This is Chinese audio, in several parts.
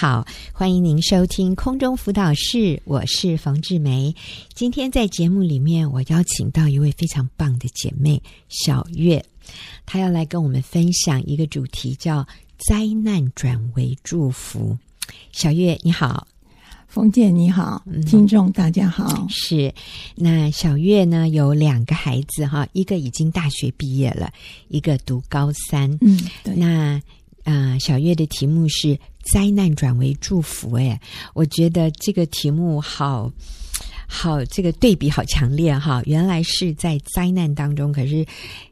好，欢迎您收听空中辅导室，我是冯志梅。今天在节目里面，我邀请到一位非常棒的姐妹小月，她要来跟我们分享一个主题，叫“灾难转为祝福”。小月你好，冯姐你好，听众大家好。嗯、是，那小月呢有两个孩子哈，一个已经大学毕业了，一个读高三。嗯，对。那啊、呃，小月的题目是。灾难转为祝福，哎，我觉得这个题目好好，这个对比好强烈哈！原来是在灾难当中，可是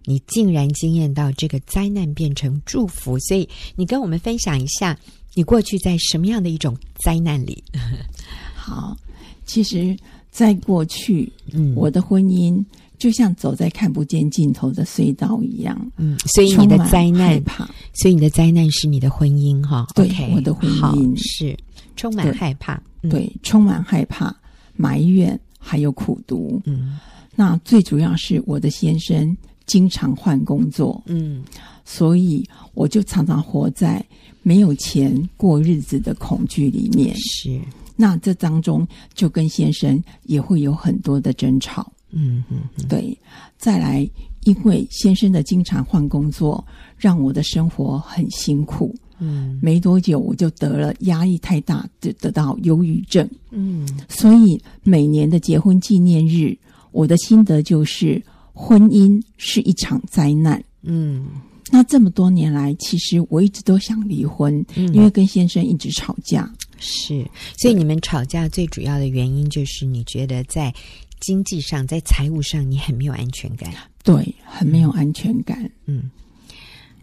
你竟然惊艳到这个灾难变成祝福，所以你跟我们分享一下，你过去在什么样的一种灾难里？好，其实，在过去，嗯，我的婚姻。就像走在看不见尽头的隧道一样，嗯，所以你的灾难，怕，所以你的灾难是你的婚姻，哈，对，okay, 我的婚姻。是充满害怕，对，嗯、对，充满害怕、埋怨还有苦读，嗯，那最主要是我的先生经常换工作，嗯，所以我就常常活在没有钱过日子的恐惧里面，是，那这当中就跟先生也会有很多的争吵。嗯嗯，对，再来，因为先生的经常换工作，让我的生活很辛苦。嗯，没多久我就得了压力太大，就得到忧郁症。嗯，所以每年的结婚纪念日，我的心得就是婚姻是一场灾难。嗯，那这么多年来，其实我一直都想离婚，嗯，因为跟先生一直吵架。是，所以你们吵架最主要的原因就是你觉得在。经济上，在财务上，你很没有安全感。对，很没有安全感。嗯，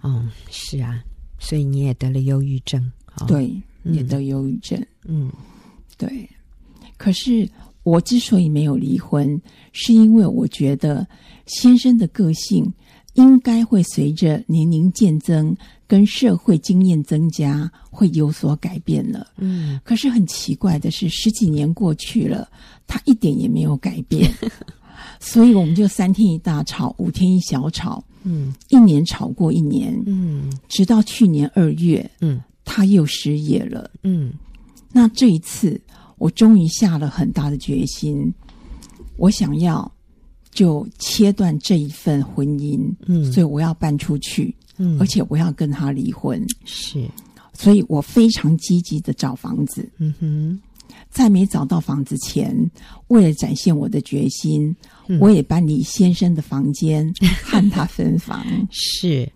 哦，是啊，所以你也得了忧郁症。哦、对，也得忧郁症。嗯，对。可是我之所以没有离婚，是因为我觉得先生的个性应该会随着年龄渐增跟社会经验增加，会有所改变了。嗯，可是很奇怪的是，十几年过去了。他一点也没有改变，所以我们就三天一大吵，五天一小吵，嗯，一年吵过一年，嗯，直到去年二月，嗯，他又失业了，嗯，那这一次我终于下了很大的决心，我想要就切断这一份婚姻，嗯，所以我要搬出去，嗯，而且我要跟他离婚，是，所以我非常积极的找房子，嗯哼。在没找到房子前，为了展现我的决心，嗯、我也搬离先生的房间，和他分房。是，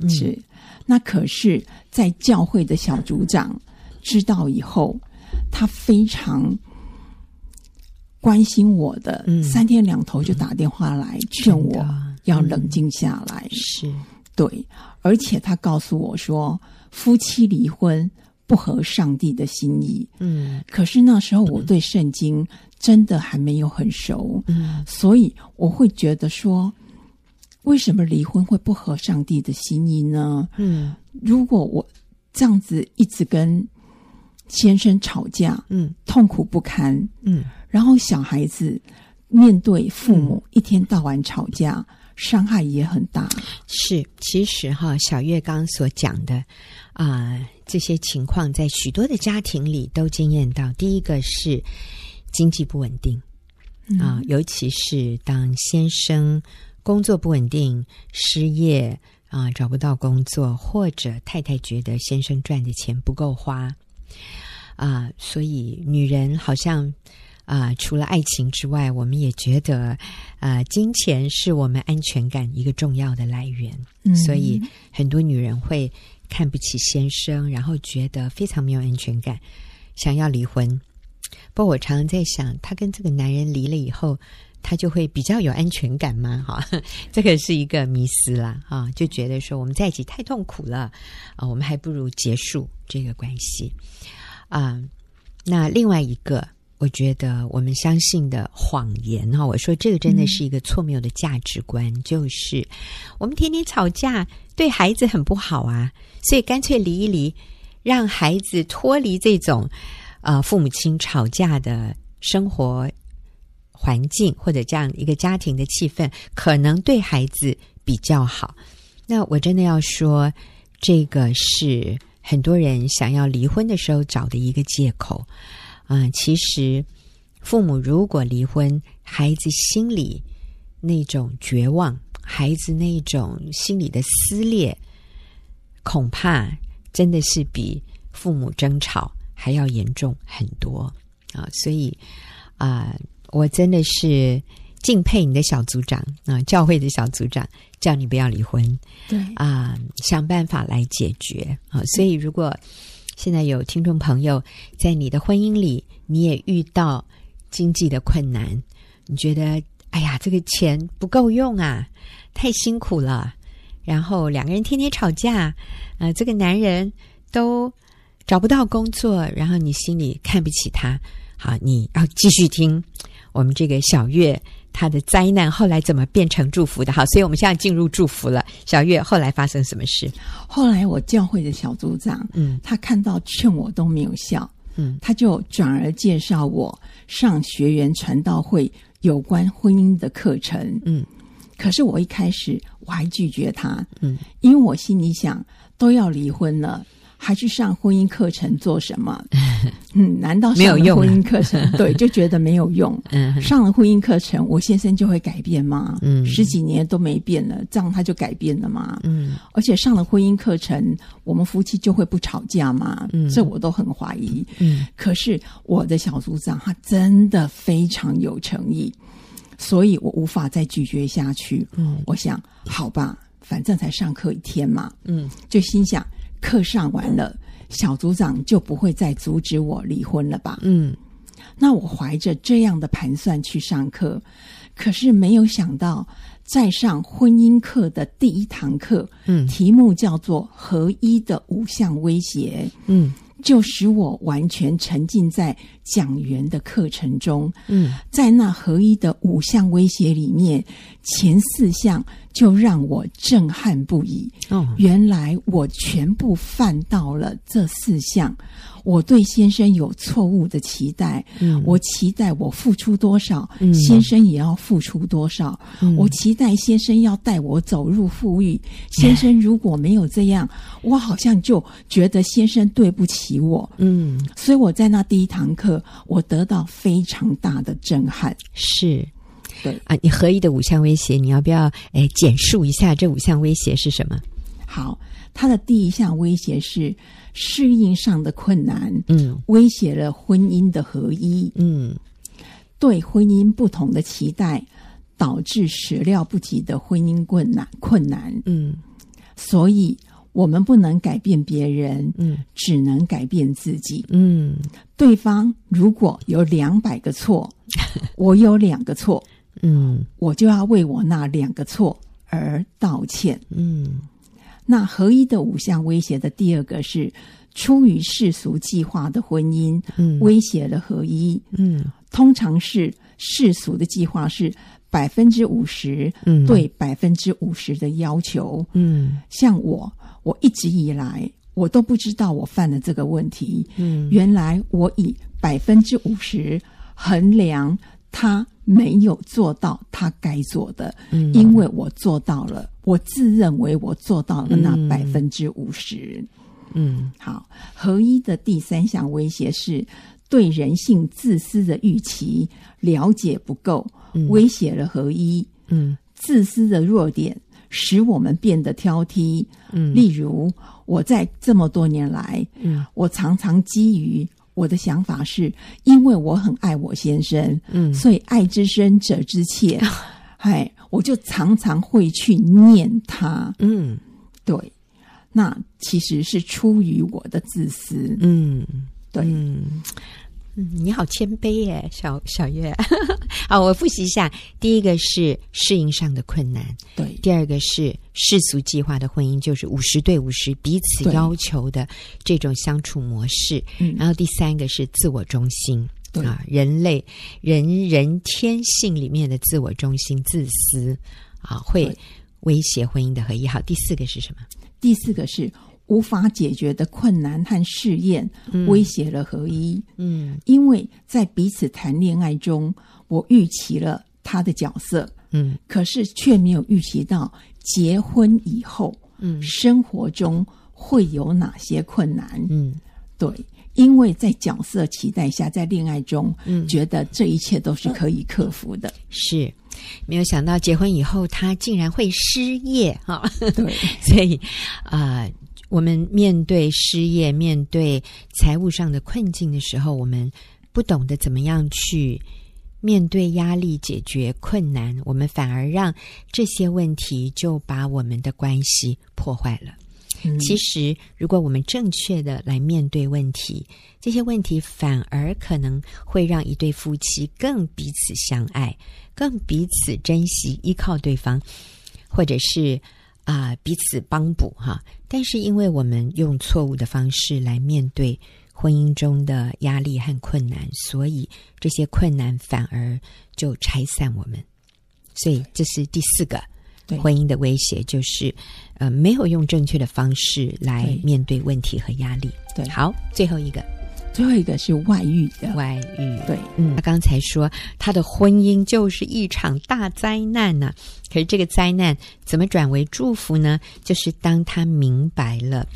嗯、是。那可是，在教会的小组长知道以后，他非常关心我的，嗯、三天两头就打电话来劝我要冷静下来。嗯、是对，而且他告诉我说，夫妻离婚。不合上帝的心意，嗯，可是那时候我对圣经真的还没有很熟，嗯，所以我会觉得说，为什么离婚会不合上帝的心意呢？嗯，如果我这样子一直跟先生吵架，嗯，痛苦不堪，嗯，然后小孩子面对父母嗯，一天到晚吵架，伤害也很大。是，其实哈，小月刚刚所讲的啊。呃这些情况在许多的家庭里都经验到。第一个是经济不稳定啊，嗯，尤其是当先生工作不稳定、失业啊，找不到工作，或者太太觉得先生赚的钱不够花啊，所以女人好像啊，除了爱情之外，我们也觉得啊，金钱是我们安全感一个重要的来源。嗯，所以很多女人会。看不起先生，然后觉得非常没有安全感，想要离婚。不过我常常在想，她跟这个男人离了以后，他就会比较有安全感吗？哈，这个是一个迷思啦，啊，就觉得说我们在一起太痛苦了啊，我们还不如结束这个关系啊。那另外一个。我觉得我们相信的谎言哈，我说这个真的是一个错谬的价值观，嗯、就是我们天天吵架，对孩子很不好啊，所以干脆离一离，让孩子脱离这种呃父母亲吵架的生活环境或者这样一个家庭的气氛，可能对孩子比较好。那我真的要说，这个是很多人想要离婚的时候找的一个借口。啊、呃，其实父母如果离婚，孩子心里那种绝望，孩子那种心里的撕裂，恐怕真的是比父母争吵还要严重很多啊！所以啊、呃，我真的是敬佩你的小组长啊，教会的小组长，叫你不要离婚，对啊，想办法来解决啊！所以如果现在有听众朋友在你的婚姻里，你也遇到经济的困难，你觉得哎呀，这个钱不够用啊，太辛苦了。然后两个人天天吵架，呃，这个男人都找不到工作，然后你心里看不起他。好，你要继续听我们这个小月她的灾难后来怎么变成祝福的。好，所以我们现在进入祝福了。小月后来发生什么事？后来我教会的小组长，嗯，他看到劝我都没有效，嗯，他就转而介绍我上学员传道会有关婚姻的课程，嗯。可是我一开始我还拒绝他，嗯，因为我心里想，都要离婚了，还去上婚姻课程做什么？嗯，难道上了婚姻课程？对，就觉得没有用。嗯，上了婚姻课程，我先生就会改变吗？嗯，十几年都没变了，这样他就改变了吗？嗯，而且上了婚姻课程，我们夫妻就会不吵架吗？嗯，这我都很怀疑。嗯，可是我的小组长他真的非常有诚意。所以我无法再拒绝下去。嗯，我想，好吧，反正才上课一天嘛。嗯，就心想，课上完了，小组长就不会再阻止我离婚了吧？嗯，那我怀着这样的盘算去上课，可是没有想到，在上婚姻课的第一堂课，嗯，题目叫做“合一的五项威胁”。嗯。就使我完全沉浸在讲员的课程中。嗯，在那合一的五项威胁里面，前四项就让我震撼不已。哦，原来我全部犯到了这四项。我对先生有错误的期待，嗯，我期待我付出多少，嗯，先生也要付出多少，嗯，我期待先生要带我走入富裕，先生如果没有这样，我好像就觉得先生对不起我，嗯，所以我在那第一堂课，我得到非常大的震撼，是，对。啊，你合一的五项威胁，你要不要诶简述一下这五项威胁是什么？好，它的第一项威胁是。适应上的困难，嗯，威胁了婚姻的合一，嗯，对婚姻不同的期待，导致始料不及的婚姻困难，困难，嗯，所以我们不能改变别人，嗯，只能改变自己，嗯，对方如果有两百个错，我有两个错，嗯，我就要为我那两个错而道歉，嗯。那合一的五项威胁的第二个是出于世俗计划的婚姻，嗯，威胁了合一，嗯，通常是世俗的计划是百分之五十，嗯，对百分之五十的要求，嗯，像我，我一直以来我都不知道我犯了这个问题，嗯，原来我以百分之五十衡量他。没有做到他该做的，嗯，因为我做到了，我自认为我做到了那百分之五十。嗯，好，合一的第三项威胁是对人性自私的预期了解不够，嗯，威胁了合一。嗯，自私的弱点使我们变得挑剔。嗯，例如我在这么多年来，嗯，我常常基于。我的想法是，因为我很爱我先生，嗯，所以爱之深责之切，哎，我就常常会去念他，嗯，对，那其实是出于我的自私，嗯，对。嗯嗯，你好谦卑耶，小小月。好，我复习一下：第一个是适应上的困难，对；第二个是世俗计划的婚姻，就是五十对五十彼此要求的这种相处模式。嗯，然后第三个是自我中心，对啊，人类人人天性里面的自我中心、自私啊，会威胁婚姻的合一。好，第四个是什么？第四个是。无法解决的困难和试验，威胁了合一。嗯，因为在彼此谈恋爱中，我预期了他的角色，嗯，可是却没有预期到结婚以后，嗯，生活中会有哪些困难？嗯，对，因为在角色期待下，在恋爱中，嗯觉得这一切都是可以克服的。是，没有想到结婚以后他竟然会失业哈。对，所以啊、呃，我们面对失业、面对财务上的困境的时候，我们不懂得怎么样去面对压力、解决困难，我们反而让这些问题就把我们的关系破坏了。嗯、其实，如果我们正确的来面对问题，这些问题反而可能会让一对夫妻更彼此相爱，更彼此珍惜、依靠对方，或者是啊、呃、彼此帮补哈。但是，因为我们用错误的方式来面对婚姻中的压力和困难，所以这些困难反而就拆散我们。所以，这是第四个。婚姻的威胁就是，呃，没有用正确的方式来面对问题和压力。对，好，最后一个，最后一个是外遇的外遇。对，嗯，他刚才说他的婚姻就是一场大灾难呐、啊，可是这个灾难怎么转为祝福呢？就是当他明白了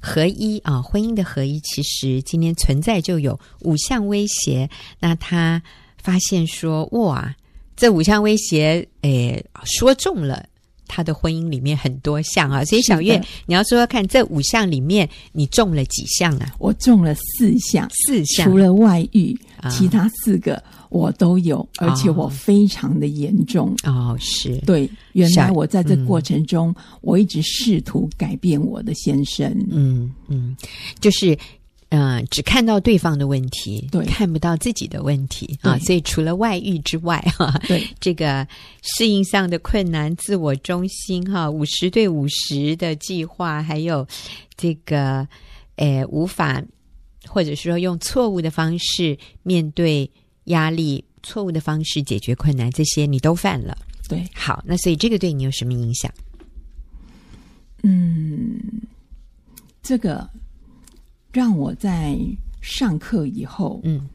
合一啊，婚姻的合一其实今天存在就有五项威胁，那他发现说，哇。这五项威胁，诶，说中了他的婚姻里面很多项啊，所以小月，你要说说看，这五项里面你中了几项啊？我中了四项，四项，除了外遇，啊、其他四个我都有，而且我非常的严重。哦，是对，原来我在这过程中，嗯、我一直试图改变我的先生。嗯嗯，就是。嗯、呃，只看到对方的问题，对，看不到自己的问题啊。所以除了外遇之外，哈，对这个适应上的困难、自我中心，哈，五十对五十的计划，还有这个，诶，无法或者说用错误的方式面对压力，错误的方式解决困难，这些你都犯了。对，好，那所以这个对你有什么影响？嗯，这个。让我在上课以后，嗯，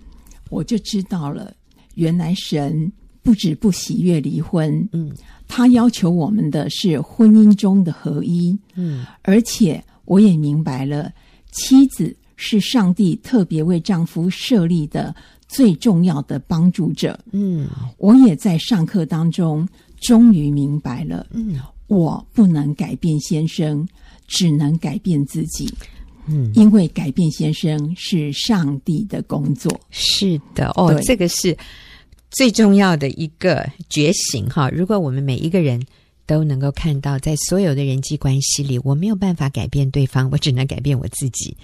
我就知道了，原来神不止不喜悦离婚，嗯，他要求我们的是婚姻中的合一，嗯，而且我也明白了，妻子是上帝特别为丈夫设立的最重要的帮助者，嗯，我也在上课当中终于明白了，嗯，我不能改变先生，只能改变自己。嗯，因为改变先生是上帝的工作。是的，哦，这个是最重要的一个觉醒哈。如果我们每一个人都能够看到，在所有的人际关系里，我没有办法改变对方，我只能改变我自己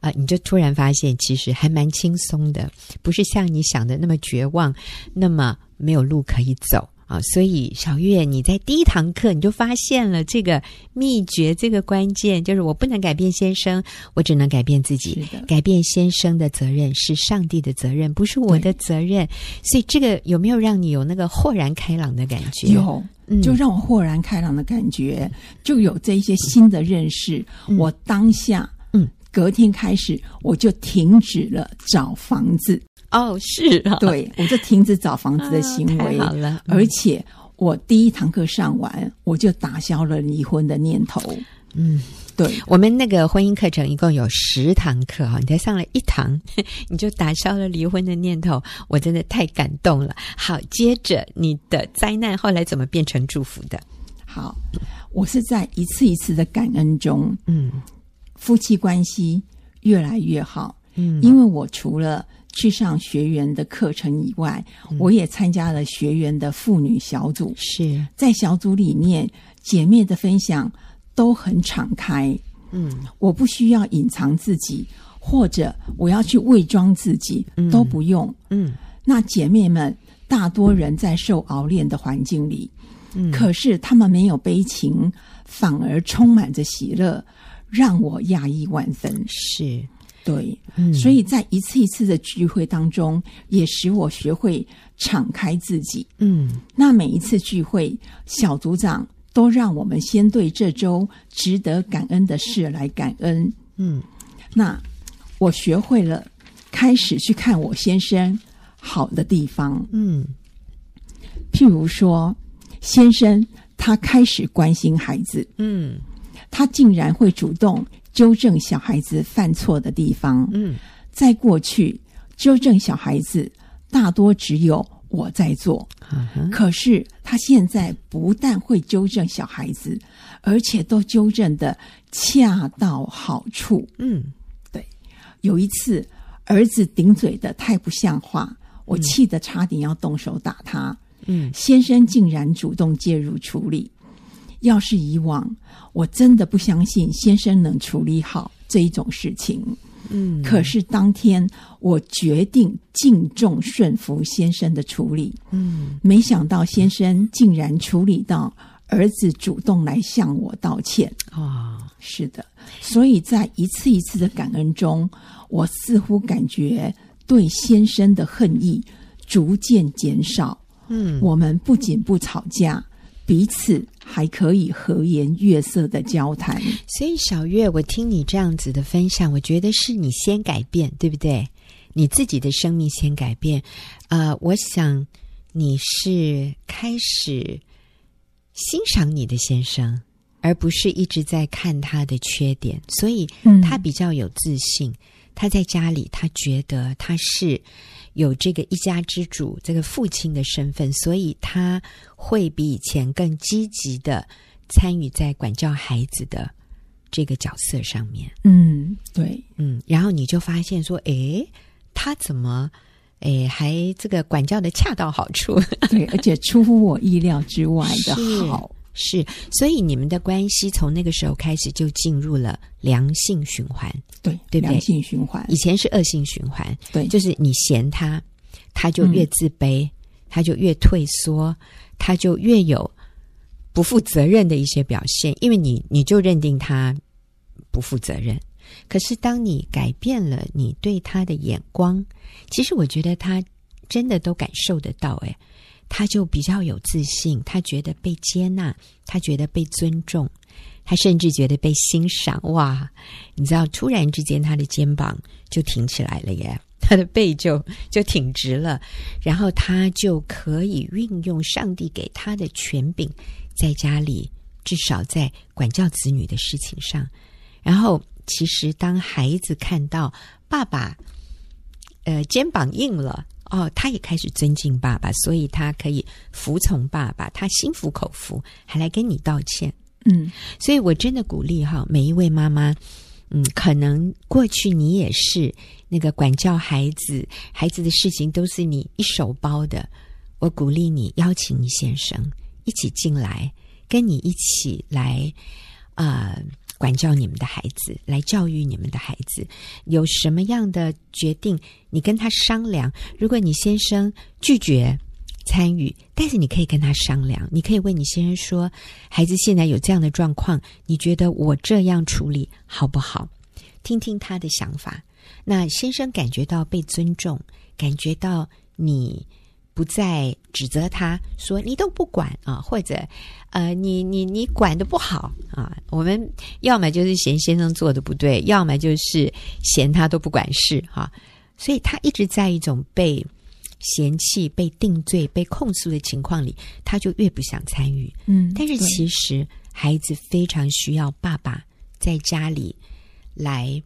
啊，呃，你就突然发现，其实还蛮轻松的，不是像你想的那么绝望，那么没有路可以走。啊，所以小月，你在第一堂课你就发现了这个秘诀，这个关键就是我不能改变先生，我只能改变自己。改变先生的责任是上帝的责任，不是我的责任。所以这个有没有让你有那个豁然开朗的感觉？有，就让我豁然开朗的感觉，嗯、就有这一些新的认识。嗯、我当下，嗯，隔天开始我就停止了找房子。哦，是啊，对，我就停止找房子的行为，啊、好了，嗯、而且我第一堂课上完，我就打消了离婚的念头。嗯，对，我们那个婚姻课程一共有十堂课哈，你才上了一堂，你就打消了离婚的念头，我真的太感动了。好，接着你的灾难后来怎么变成祝福的？好，我是在一次一次的感恩中，嗯，夫妻关系越来越好，嗯，因为我除了去上学员的课程以外，嗯、我也参加了学员的妇女小组。是在小组里面，姐妹的分享都很敞开。嗯，我不需要隐藏自己，或者我要去伪装自己，嗯、都不用。嗯，那姐妹们大多人在受熬炼的环境里，嗯，可是她们没有悲情，反而充满着喜乐，让我讶异万分。是。对，嗯，所以在一次一次的聚会当中，也使我学会敞开自己。嗯，那每一次聚会，小组长都让我们先对这周值得感恩的事来感恩。嗯，那我学会了开始去看我先生好的地方。嗯，譬如说，先生他开始关心孩子。嗯。他竟然会主动纠正小孩子犯错的地方。嗯，在过去，纠正小孩子大多只有我在做。可是他现在不但会纠正小孩子，而且都纠正的恰到好处。嗯，对有一次，儿子顶嘴的太不像话，我气得差点要动手打他。嗯，先生竟然主动介入处理。要是以往，我真的不相信先生能处理好这一种事情。嗯，可是当天我决定敬重顺服先生的处理。嗯，没想到先生竟然处理到儿子主动来向我道歉。哦，是的，所以在一次一次的感恩中，我似乎感觉对先生的恨意逐渐减少。嗯，我们不仅不吵架，彼此还可以和颜悦色的交谈。所以小月，我听你这样子的分享，我觉得是你先改变，对不对？你自己的生命先改变。呃，我想你是开始欣赏你的先生，而不是一直在看他的缺点，所以他比较有自信。他在家里，他觉得他是有这个一家之主、这个父亲的身份，所以他会比以前更积极的参与在管教孩子的这个角色上面。嗯，对，嗯，然后你就发现说，诶，他怎么，诶，还这个管教的恰到好处？对，而且出乎我意料之外的好。是，所以你们的关系从那个时候开始就进入了良性循环，对，对不对？良性循环，以前是恶性循环，对，就是你嫌他，他就越自卑，嗯、他就越退缩，他就越有不负责任的一些表现，因为你你就认定他不负责任。可是当你改变了你对他的眼光，其实我觉得他真的都感受得到，诶。他就比较有自信，他觉得被接纳，他觉得被尊重，他甚至觉得被欣赏。哇，你知道，突然之间他的肩膀就挺起来了耶，他的背就就挺直了，然后他就可以运用上帝给他的权柄，在家里至少在管教子女的事情上。然后，其实当孩子看到爸爸，呃，肩膀硬了。哦，他也开始尊敬爸爸，所以他可以服从爸爸，他心服口服，还来跟你道歉。嗯，所以我真的鼓励哈，每一位妈妈，嗯，可能过去你也是那个管教孩子，孩子的事情都是你一手包的。我鼓励你邀请你先生一起进来，跟你一起来，啊、呃。管教你们的孩子，来教育你们的孩子，有什么样的决定，你跟他商量。如果你先生拒绝参与，但是你可以跟他商量，你可以问你先生说：“孩子现在有这样的状况，你觉得我这样处理好不好？”听听他的想法。那先生感觉到被尊重，感觉到你。不再指责他说你都不管啊，或者呃，你你你管的不好啊。我们要么就是嫌先生做的不对，要么就是嫌他都不管事哈、啊。所以他一直在一种被嫌弃、被定罪、被控诉的情况里，他就越不想参与。嗯，但是其实孩子非常需要爸爸在家里来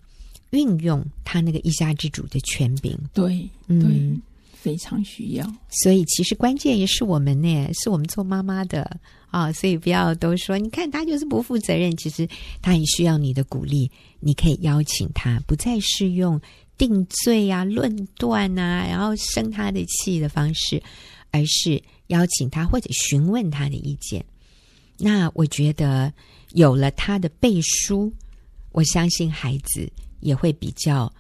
运用他那个一家之主的权柄。对，嗯。非常需要，所以其实关键也是我们呢，是我们做妈妈的啊，所以不要都说，你看他就是不负责任，其实他也需要你的鼓励，你可以邀请他，不再是用定罪啊、论断啊，然后生他的气的方式，而是邀请他或者询问他的意见。那我觉得有了他的背书，我相信孩子也会比较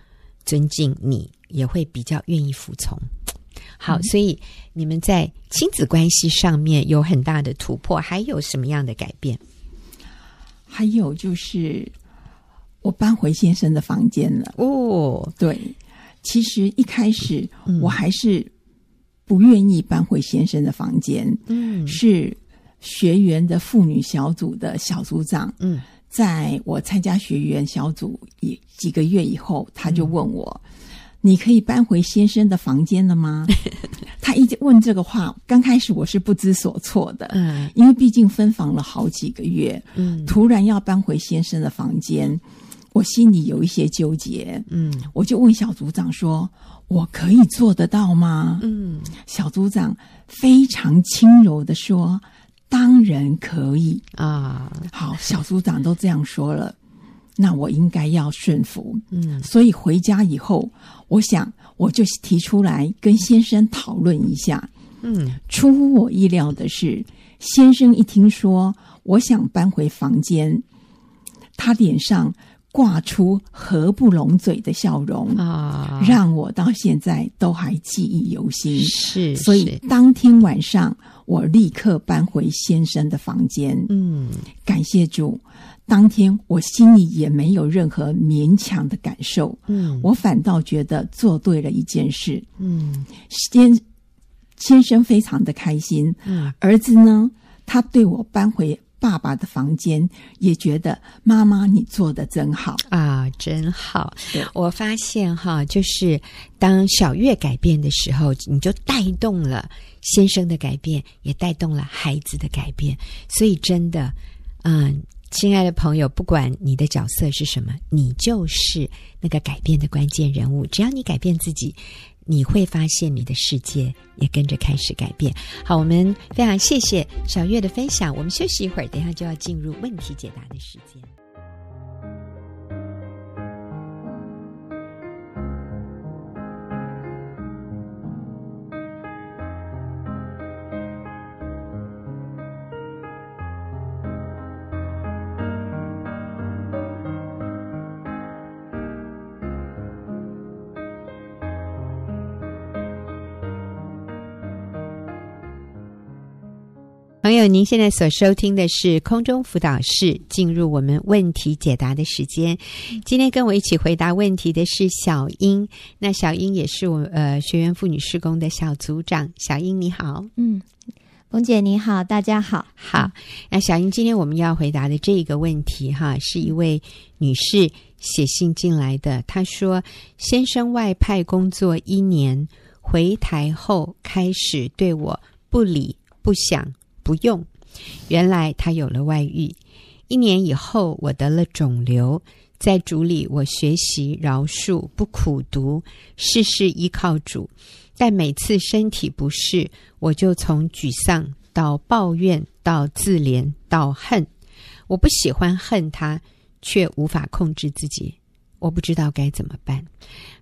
尊敬你，也会比较愿意服从。好，所以你们在亲子关系上面有很大的突破，还有什么样的改变？还有就是我搬回先生的房间了。哦，对，其实一开始我还是不愿意搬回先生的房间。嗯，是学员的妇女小组的小组长。嗯，在我参加学员小组一几个月以后，他就问我。嗯你可以搬回先生的房间了吗？他一直问这个话，刚开始我是不知所措的，嗯，因为毕竟分房了好几个月，嗯，突然要搬回先生的房间，我心里有一些纠结，嗯，我就问小组长说：“我可以做得到吗？”嗯，小组长非常轻柔的说：“当然可以。啊。”好，小组长都这样说了，那我应该要顺服。嗯，所以回家以后，我想我就提出来跟先生讨论一下。嗯，出乎我意料的是，先生一听说我想搬回房间，他脸上。挂出合不拢嘴的笑容啊，让我到现在都还记忆犹新。是，所以当天晚上我立刻搬回先生的房间。嗯，感谢主，当天我心里也没有任何勉强的感受。嗯，我反倒觉得做对了一件事。嗯，先先生非常的开心。嗯，儿子呢，他对我搬回。爸爸的房间也觉得妈妈你做的真好啊，真好。我发现哈，就是当小月改变的时候，你就带动了先生的改变，也带动了孩子的改变。所以真的，嗯，亲爱的朋友，不管你的角色是什么，你就是那个改变的关键人物。只要你改变自己。你会发现你的世界也跟着开始改变。好，我们非常谢谢小月的分享。我们休息一会儿，等一下就要进入问题解答的时间。朋友，您现在所收听的是空中辅导室，进入我们问题解答的时间。今天跟我一起回答问题的是小英，那小英也是我呃学员妇女施工的小组长。小英你好，嗯，冯姐你好，大家好，好。那小英，今天我们要回答的这一个问题哈，是一位女士写信进来的。她说，先生外派工作一年，回台后开始对我不理不想。不用，原来他有了外遇。一年以后，我得了肿瘤，在主里我学习饶恕，不苦读，事事依靠主。但每次身体不适，我就从沮丧到抱怨，到自怜，到恨。我不喜欢恨他，却无法控制自己。我不知道该怎么办。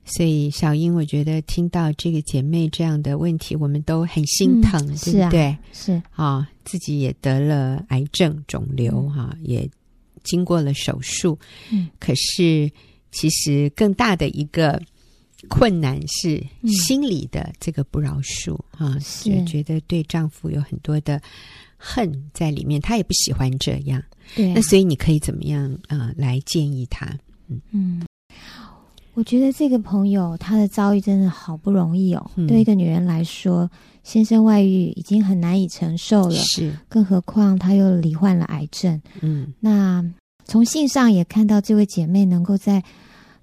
所以，小英，我觉得听到这个姐妹这样的问题，我们都很心疼，嗯、对不对？是啊，自己也得了癌症肿瘤，哈、嗯，也经过了手术。嗯，可是其实更大的一个困难是心理的这个不饶恕，哈、嗯，就觉得对丈夫有很多的恨在里面，她也不喜欢这样。对、啊，那所以你可以怎么样啊、呃？来建议她？嗯嗯。我觉得这个朋友她的遭遇真的好不容易哦。嗯、对一个女人来说，先生外遇已经很难以承受了，是，更何况她又罹患了癌症。嗯，那从信上也看到这位姐妹能够在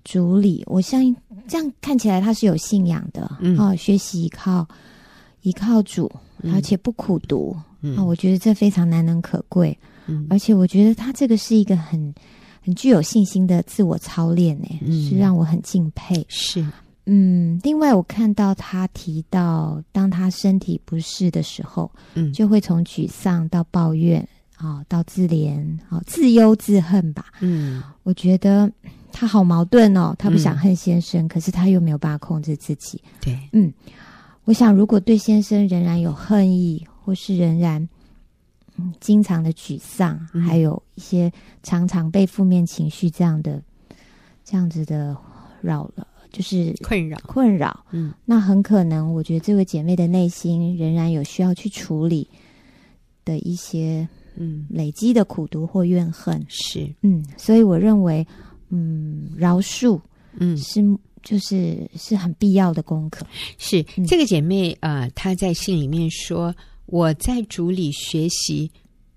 主里，我相信这样看起来她是有信仰的，嗯，哦，学习依靠依靠主，而且不苦读，嗯，啊，我觉得这非常难能可贵，嗯，而且我觉得她这个是一个很。很具有信心的自我操练呢，是让我很敬佩。是，嗯，另外我看到他提到，当他身体不适的时候，嗯，就会从沮丧到抱怨，啊，到自怜，啊，自忧自恨吧。嗯，我觉得他好矛盾哦，他不想恨先生，可是他又没有办法控制自己。对，嗯，我想如果对先生仍然有恨意，或是仍然。经常的沮丧，还有一些常常被负面情绪这样的、这样子的扰了，就是困扰困扰。嗯，那很可能，我觉得这位姐妹的内心仍然有需要去处理的一些嗯累积的苦毒或怨恨。是，嗯，所以我认为，嗯，饶恕，嗯，是就是是很必要的功课。是这个姐妹呃，她在信里面说。我在主里学习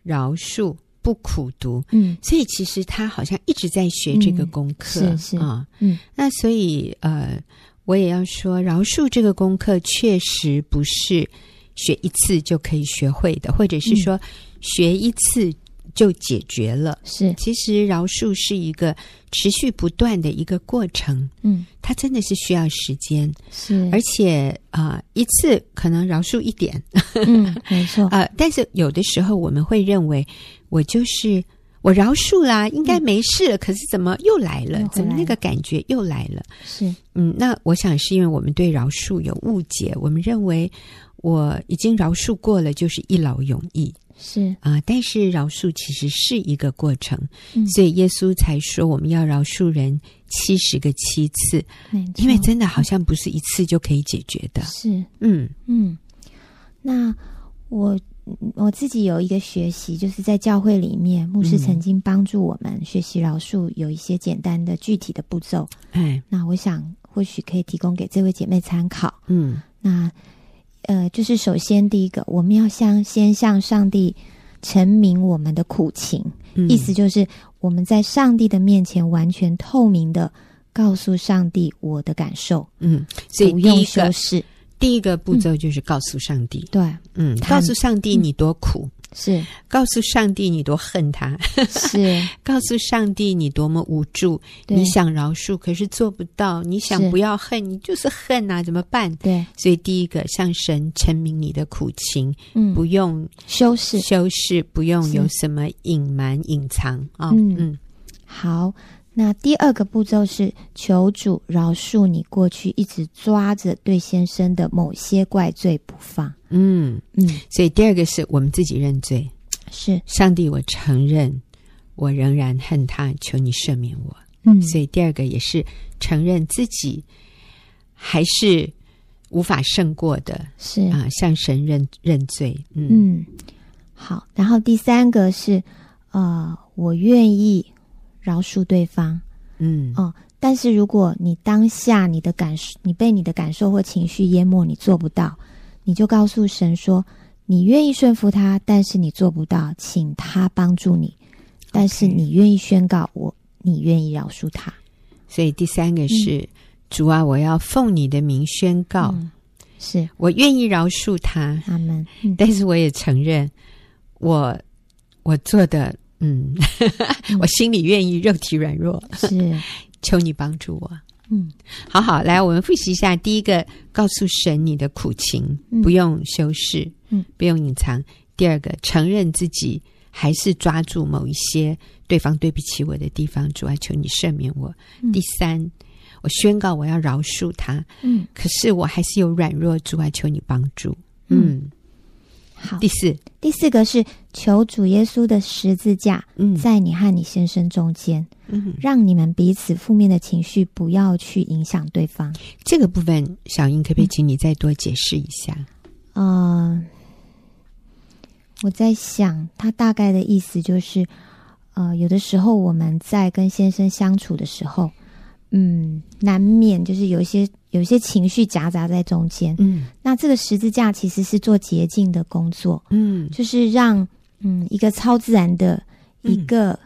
饶恕，不苦读。嗯，所以其实他好像一直在学这个功课，嗯、是是。啊，嗯，那所以呃，我也要说，饶恕这个功课确实不是学一次就可以学会的，或者是说学一次就解决了。是，其实饶恕是一个持续不断的一个过程。嗯，它真的是需要时间。是，而且啊、呃，一次可能饶恕一点。嗯，没错。啊、呃，但是有的时候我们会认为，我就是我饶恕啦，应该没事了。嗯、可是怎么又来了？怎么那个感觉又来了？是，嗯，那我想是因为我们对饶恕有误解，我们认为。我已经饶恕过了，就是一劳永逸，是啊、呃。但是饶恕其实是一个过程，嗯、所以耶稣才说我们要饶恕人七十个七次，因为真的好像不是一次就可以解决的。是，嗯嗯。那我我自己有一个学习，就是在教会里面，牧师曾经帮助我们学习饶恕，有一些简单的具体的步骤。哎，那我想或许可以提供给这位姐妹参考。嗯，那。呃，就是首先第一个，我们要向先向上帝陈明我们的苦情，嗯、意思就是我们在上帝的面前完全透明的告诉上帝我的感受，嗯，所以不用修饰。第一个步骤就是告诉上帝，对，嗯，告诉上帝你多苦。嗯是。告诉上帝你多恨他，是。告诉上帝你多么无助，你想饶恕可是做不到，你想不要恨你就是恨啊，怎么办？对，所以第一个向神陈明你的苦情，嗯，不用修饰，修饰不用有什么隐瞒隐藏啊，嗯。嗯，好。那第二个步骤是求主饶恕你过去一直抓着对先生的某些怪罪不放。嗯嗯，所以第二个是我们自己认罪，是上帝，我承认我仍然恨他，求你赦免我。嗯，所以第二个也是承认自己还是无法胜过的，是啊，向神认认罪。嗯嗯，好。然后第三个是呃，我愿意。饶恕对方，嗯哦，但是如果你当下你的感受，你被你的感受或情绪淹没，你做不到，你就告诉神说，你愿意顺服他，但是你做不到，请他帮助你，但是你愿意宣告我，你愿意饶恕他。所以第三个是、嗯、主啊，我要奉你的名宣告，嗯、是。我愿意饶恕他，阿门。但是我也承认我我做的。嗯，我心里愿意，肉体软弱，是。求你帮助我。嗯，好好来，我们复习一下。第一个，告诉神你的苦情，嗯、不用修饰，嗯，不用隐藏。第二个，承认自己还是抓住某一些对方对不起我的地方，主啊，求你赦免我。嗯、第三，我宣告我要饶恕他，嗯，可是我还是有软弱，主啊，求你帮助。嗯。嗯好，第四，第四个是求主耶稣的十字架，嗯，在你和你先生中间，嗯，让你们彼此负面的情绪不要去影响对方。这个部分，小英可不可以请你再多解释一下？嗯、呃，我在想，他大概的意思就是，呃，有的时候我们在跟先生相处的时候，嗯，难免就是有一些。有一些情绪夹杂在中间，嗯，那这个十字架其实是做洁净的工作，嗯，就是让嗯一个超自然的一个、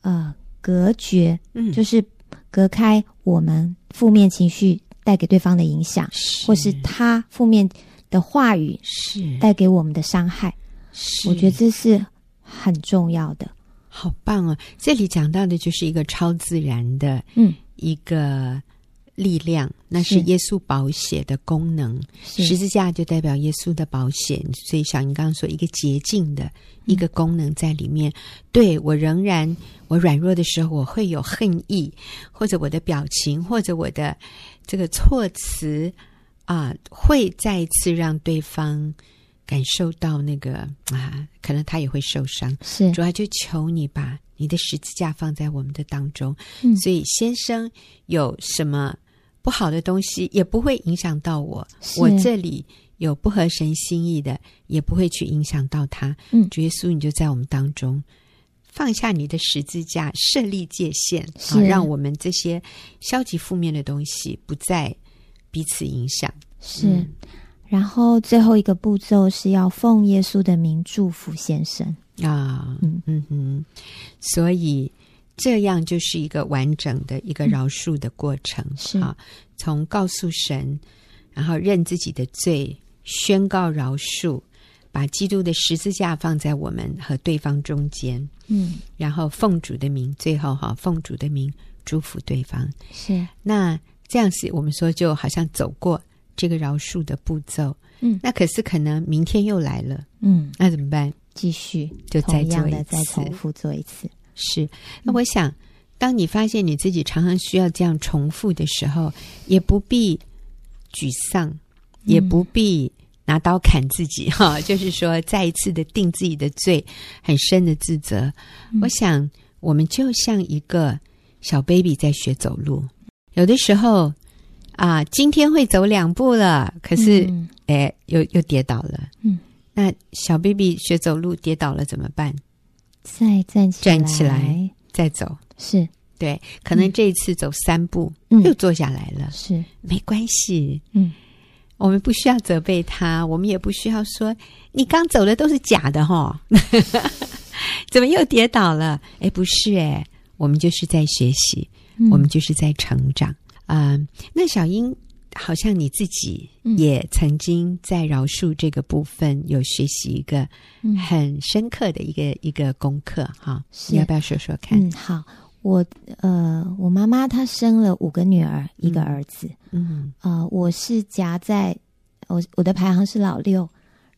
嗯、呃隔绝，嗯，就是隔开我们负面情绪带给对方的影响，是。或是他负面的话语是。带给我们的伤害，是，我觉得这是很重要的，好棒啊！这里讲到的就是一个超自然的，嗯，一个。力量，那是耶稣宝血的功能。十字架就代表耶稣的宝血，所以小英刚刚说一个洁净的一个功能在里面。嗯、对，我仍然，我软弱的时候，我会有恨意，或者我的表情，或者我的这个措辞啊，会再一次让对方感受到那个啊，可能他也会受伤。是，主要就求你把你的十字架放在我们的当中。嗯，所以先生有什么不好的东西也不会影响到我，我这里有不合神心意的，也不会去影响到他。嗯，主耶稣，你就在我们当中放下你的十字架，设立界限，好让我们这些消极负面的东西不再彼此影响。是，嗯、然后最后一个步骤是要奉耶稣的名祝福先生啊，嗯嗯哼，所以。这样就是一个完整的一个饶恕的过程，嗯、是啊，从告诉神，然后认自己的罪，宣告饶恕，把基督的十字架放在我们和对方中间，嗯，然后奉主的名，最后哈奉主的名祝福对方。是，那这样子，我们说就好像走过这个饶恕的步骤。嗯，那可是可能明天又来了，嗯，那怎么办？继续就再做一次，重复做一次。是。那我想，当你发现你自己常常需要这样重复的时候，也不必沮丧，也不必拿刀砍自己哈。就是说，再一次的定自己的罪，很深的自责。嗯，我想，我们就像一个小 baby 在学走路，有的时候。啊，今天会走两步了，可是，嗯、哎，又又跌倒了。嗯，那小 baby 学走路跌倒了怎么办？再站起来，站起来，再走。是，对，可能这一次走三步，嗯、又坐下来了。是，没关系。嗯，我们不需要责备他，我们也不需要说你刚走的都是假的哈，怎么又跌倒了？哎，不是哎，我们就是在学习，嗯、我们就是在成长。啊、uh，那小英，好像你自己也曾经在饶恕这个部分有学习一个很深刻的一个、嗯、一个功课哈，你要不要说说看？嗯，好，我呃，我妈妈她生了五个女儿，嗯、一个儿子，嗯，呃，我是夹在我我的排行是老六，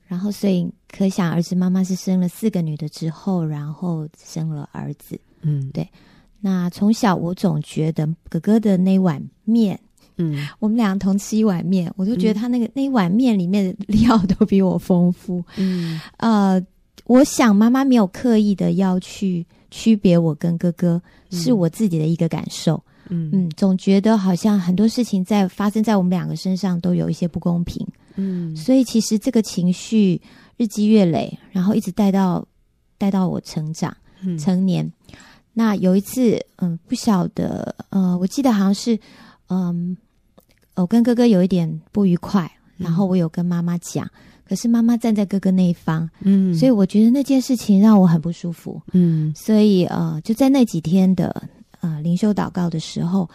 然后所以可想而知，妈妈是生了四个女的之后，然后生了儿子，嗯，对。那从小我总觉得哥哥的那碗面，嗯，我们俩同吃一碗面，我都觉得他那个、嗯、那一碗面里面的料都比我丰富，嗯，呃，我想妈妈没有刻意的要去区别我跟哥哥，嗯、是我自己的一个感受，嗯。嗯，总觉得好像很多事情在发生在我们两个身上都有一些不公平，嗯，所以其实这个情绪日积月累，然后一直带到带到我成长、嗯、成年。那有一次，嗯，不晓得，呃，我记得好像是，嗯，我跟哥哥有一点不愉快，然后我有跟妈妈讲，嗯、可是妈妈站在哥哥那一方，嗯，所以我觉得那件事情让我很不舒服，嗯，所以呃，就在那几天的呃灵修祷告的时候，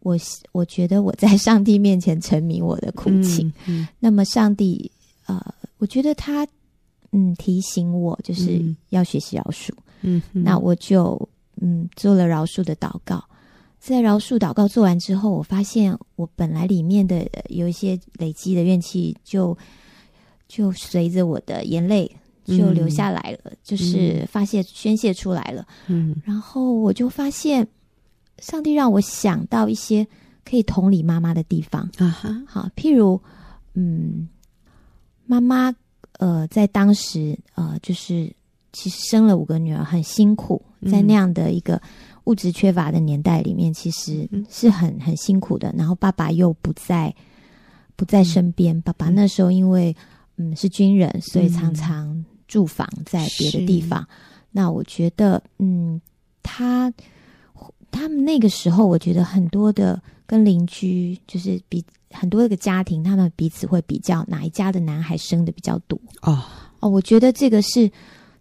我我觉得我在上帝面前沉迷我的苦情，嗯。嗯、那么上帝呃，我觉得他嗯提醒我就是要学习饶恕，嗯，那我就。嗯，做了饶恕的祷告，在饶恕祷告做完之后，我发现我本来里面的有一些累积的怨气就，就就随着我的眼泪就流下来了，嗯、就是发泄宣泄出来了。嗯，然后我就发现，上帝让我想到一些可以同理妈妈的地方啊哈，好，譬如，嗯，妈妈呃，在当时呃，就是。其实生了五个女儿很辛苦，在那样的一个物质缺乏的年代里面，其实是很很辛苦的。然后爸爸又不在，不在身边。爸爸那时候因为嗯是军人，所以常常住房在别的地方。那我觉得嗯，他他们那个时候，我觉得很多的跟邻居就是比很多个家庭，他们彼此会比较哪一家的男孩生的比较多哦哦，我觉得这个是。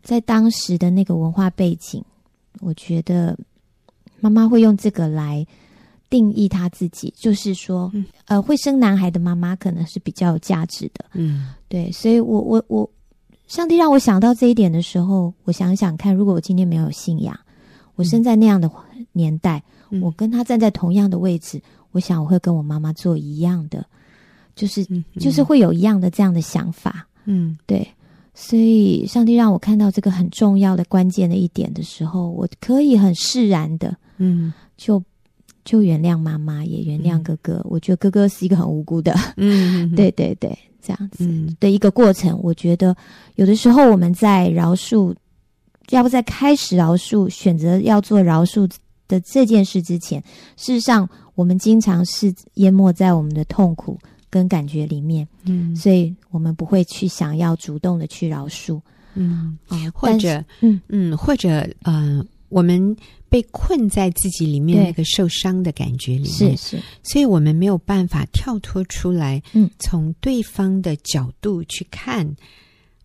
在当时的那个文化背景，我觉得妈妈会用这个来定义她自己，就是说，嗯、呃，会生男孩的妈妈可能是比较有价值的。嗯，对，所以我我我，上帝让我想到这一点的时候，我想想看，如果我今天没有信仰，我生在那样的年代，嗯、我跟他站在同样的位置，我想我会跟我妈妈做一样的，就是、嗯、就是会有一样的这样的想法。嗯，对。所以，上帝让我看到这个很重要的关键的一点的时候，我可以很释然的，嗯，就就原谅妈妈，也原谅哥哥。嗯、我觉得哥哥是一个很无辜的，嗯，嗯，对对对，这样子的嗯、一个过程。我觉得有的时候我们在饶恕，要不在开始饶恕、选择要做饶恕的这件事之前，事实上我们经常是淹没在我们的痛苦。跟感觉里面，嗯，所以我们不会去想要主动的去饶恕，嗯，哦、或者，嗯嗯，或者，呃，我们被困在自己里面那个受伤的感觉里面，是是，所以我们没有办法跳脱出来，嗯，从对方的角度去看，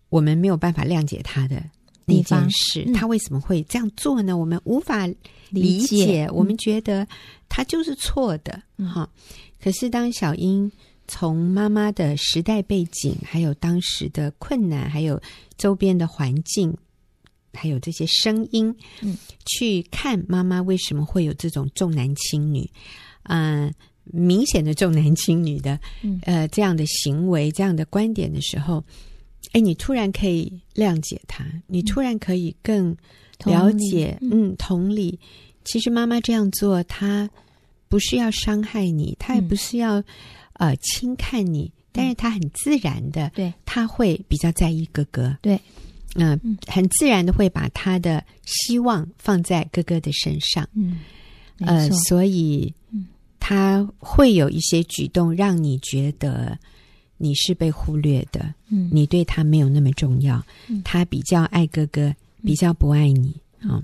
我们没有办法谅解他的那件事，嗯、他为什么会这样做呢？我们无法理解，理解。我们觉得他就是错的，哈、嗯。可是当小英。从妈妈的时代背景，还有当时的困难，还有周边的环境，还有这些声音，嗯，去看妈妈为什么会有这种重男轻女，嗯、呃，明显的重男轻女的，呃，这样的行为、这样的观点的时候，哎，你突然可以谅解他，你突然可以更了解，嗯，同理，其实妈妈这样做，她不是要伤害你，她也不是要。呃，轻看你，但是他很自然的，对，他会比较在意哥哥，对，呃、嗯，很自然的会把他的希望放在哥哥的身上，嗯，呃，所以，他会有一些举动让你觉得你是被忽略的，嗯，你对他没有那么重要，嗯，他比较爱哥哥，比较不爱你，啊、嗯哦，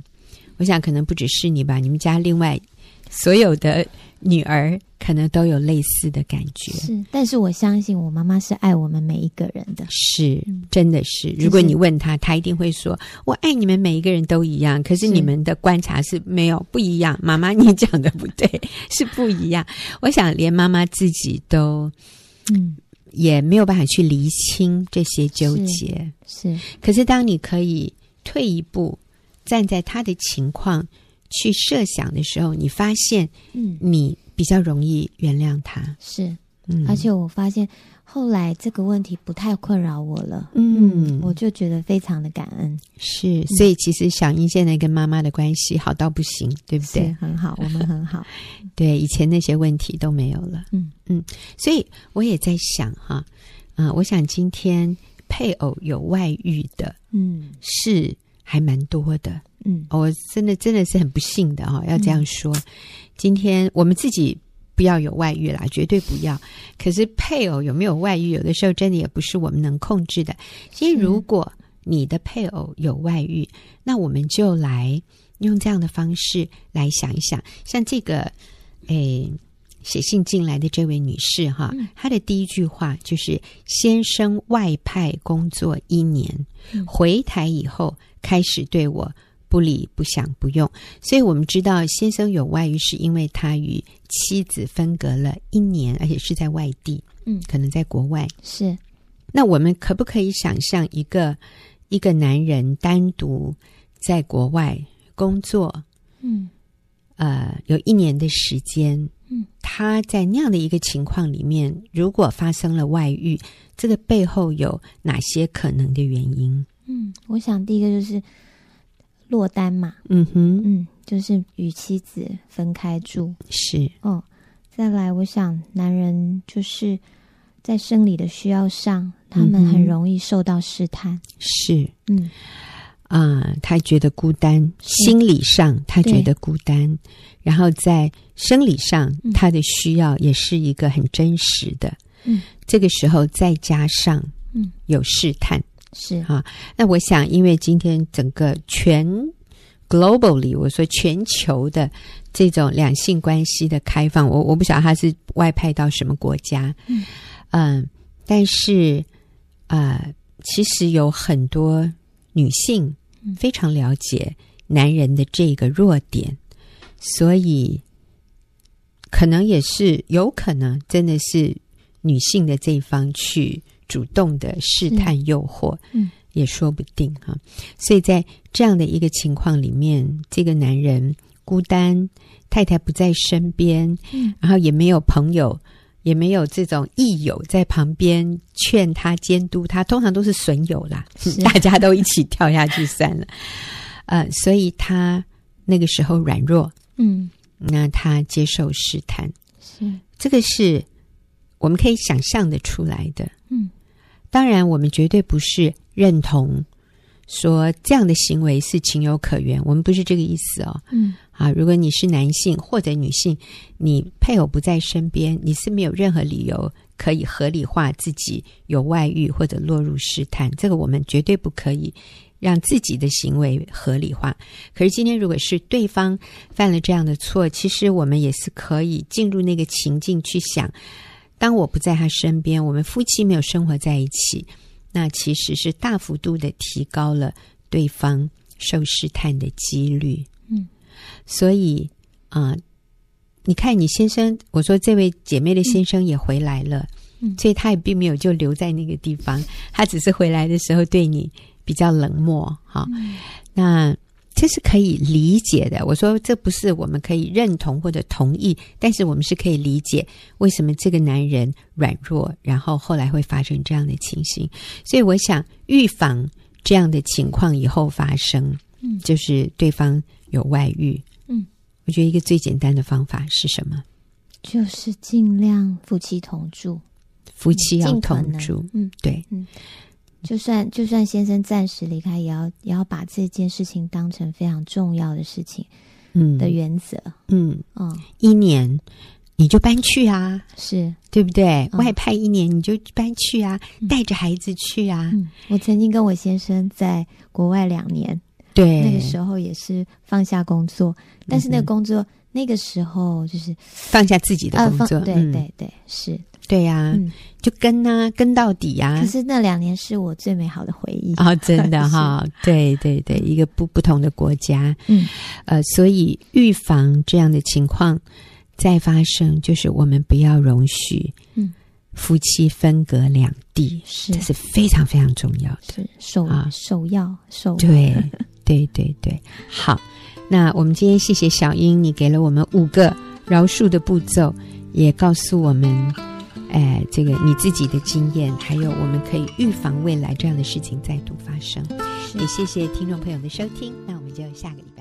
我想可能不只是你吧，你们家另外所有的。女儿可能都有类似的感觉，是，但是我相信我妈妈是爱我们每一个人的，是，真的是。如果你问她，她一定会说：“我爱你们每一个人都一样。”可是你们的观察是没有不一样。妈妈，你讲的不对，是不一样。我想连妈妈自己都，嗯，也没有办法去厘清这些纠结。是，是，可是当你可以退一步，站在她的情况。去设想的时候，你发现，嗯，你比较容易原谅他，嗯、是，嗯，而且我发现后来这个问题不太困扰我了，嗯，嗯，我就觉得非常的感恩，是，所以其实小英现在跟妈妈的关系好到不行，对不对？很好，我们很好，对，以前那些问题都没有了，嗯。嗯，所以我也在想哈，啊、呃，我想今天配偶有外遇的，嗯，是还蛮多的。嗯，我真的真的是很不幸的哈、哦，要这样说。嗯、今天我们自己不要有外遇啦，绝对不要。可是配偶有没有外遇，有的时候真的也不是我们能控制的。其实，如果你的配偶有外遇，那我们就来用这样的方式来想一想。像这个，诶，写信进来的这位女士哈，嗯、她的第一句话就是：先生外派工作一年，嗯、回台以后开始对我。不理不想不用，所以我们知道先生有外遇，是因为他与妻子分隔了一年，而且是在外地，嗯，可能在国外。是，那我们可不可以想象一个一个男人单独在国外工作，嗯，呃，有一年的时间，嗯，他在那样的一个情况里面，如果发生了外遇，这个背后有哪些可能的原因？嗯，我想第一个就是。落单嘛，嗯哼，嗯，就是与妻子分开住，是。哦。再来，我想男人就是在生理的需要上，他们很容易受到试探，是，嗯啊、呃，他觉得孤单，心理上他觉得孤单，然后在生理上，嗯、他的需要也是一个很真实的，嗯，这个时候再加上，嗯，有试探。是。哈，那我想，因为今天整个全 globally，我说全球的这种两性关系的开放，我我不晓得他是外派到什么国家，嗯、呃，但是呃，其实有很多女性非常了解男人的这个弱点，所以可能也是有可能真的是女性的这一方去。主动的试探、诱惑，嗯，也说不定哈。所以在这样的一个情况里面，这个男人孤单，太太不在身边，嗯，然后也没有朋友，也没有这种益友在旁边劝他、监督他，通常都是损友啦，大家都一起跳下去算了。呃，所以他那个时候软弱，嗯，那他接受试探，是。这个是。我们可以想象的出来的，嗯，当然，我们绝对不是认同说这样的行为是情有可原，我们不是这个意思哦，嗯，啊，如果你是男性或者女性，你配偶不在身边，你是没有任何理由可以合理化自己有外遇或者落入试探，这个我们绝对不可以让自己的行为合理化。可是今天，如果是对方犯了这样的错，其实我们也是可以进入那个情境去想。当我不在他身边，我们夫妻没有生活在一起，那其实是大幅度的提高了对方受试探的几率。嗯，所以啊、呃，你看你先生，我说这位姐妹的先生也回来了，嗯，所以他也并没有就留在那个地方，他只是回来的时候对你比较冷漠，哈、嗯，那这是可以理解的。我说这不是我们可以认同或者同意，但是我们是可以理解为什么这个男人软弱，然后后来会发生这样的情形。所以我想预防这样的情况以后发生，嗯，就是对方有外遇。嗯我觉得一个最简单的方法是什么？就是尽量夫妻同住，夫妻要同住。嗯，对，嗯，就算就算先生暂时离开，也要也要把这件事情当成非常重要的事情。嗯，的原则。嗯嗯，一年你就搬去啊，是对不对？外派一年你就搬去啊，带着孩子去啊。我曾经跟我先生在国外两年。对，那个时候也是放下工作，但是那个工作、嗯、那个时候就是放下自己的工作，呃、对对对，是，对呀、啊嗯，就跟啊，跟到底呀、啊。可是那两年是我最美好的回忆。啊、哦，真的哈，对对对，一个不不同的国家，嗯，呃，所以预防这样的情况再发生，就是我们不要容许，嗯，夫妻分隔两地，是，这是非常非常重要的，是首啊。首要首对。对对对，好，那我们今天谢谢小英，你给了我们五个饶恕的步骤，也告诉我们，哎，这个你自己的经验，还有我们可以预防未来这样的事情再度发生。也谢谢听众朋友的收听，那我们就下个。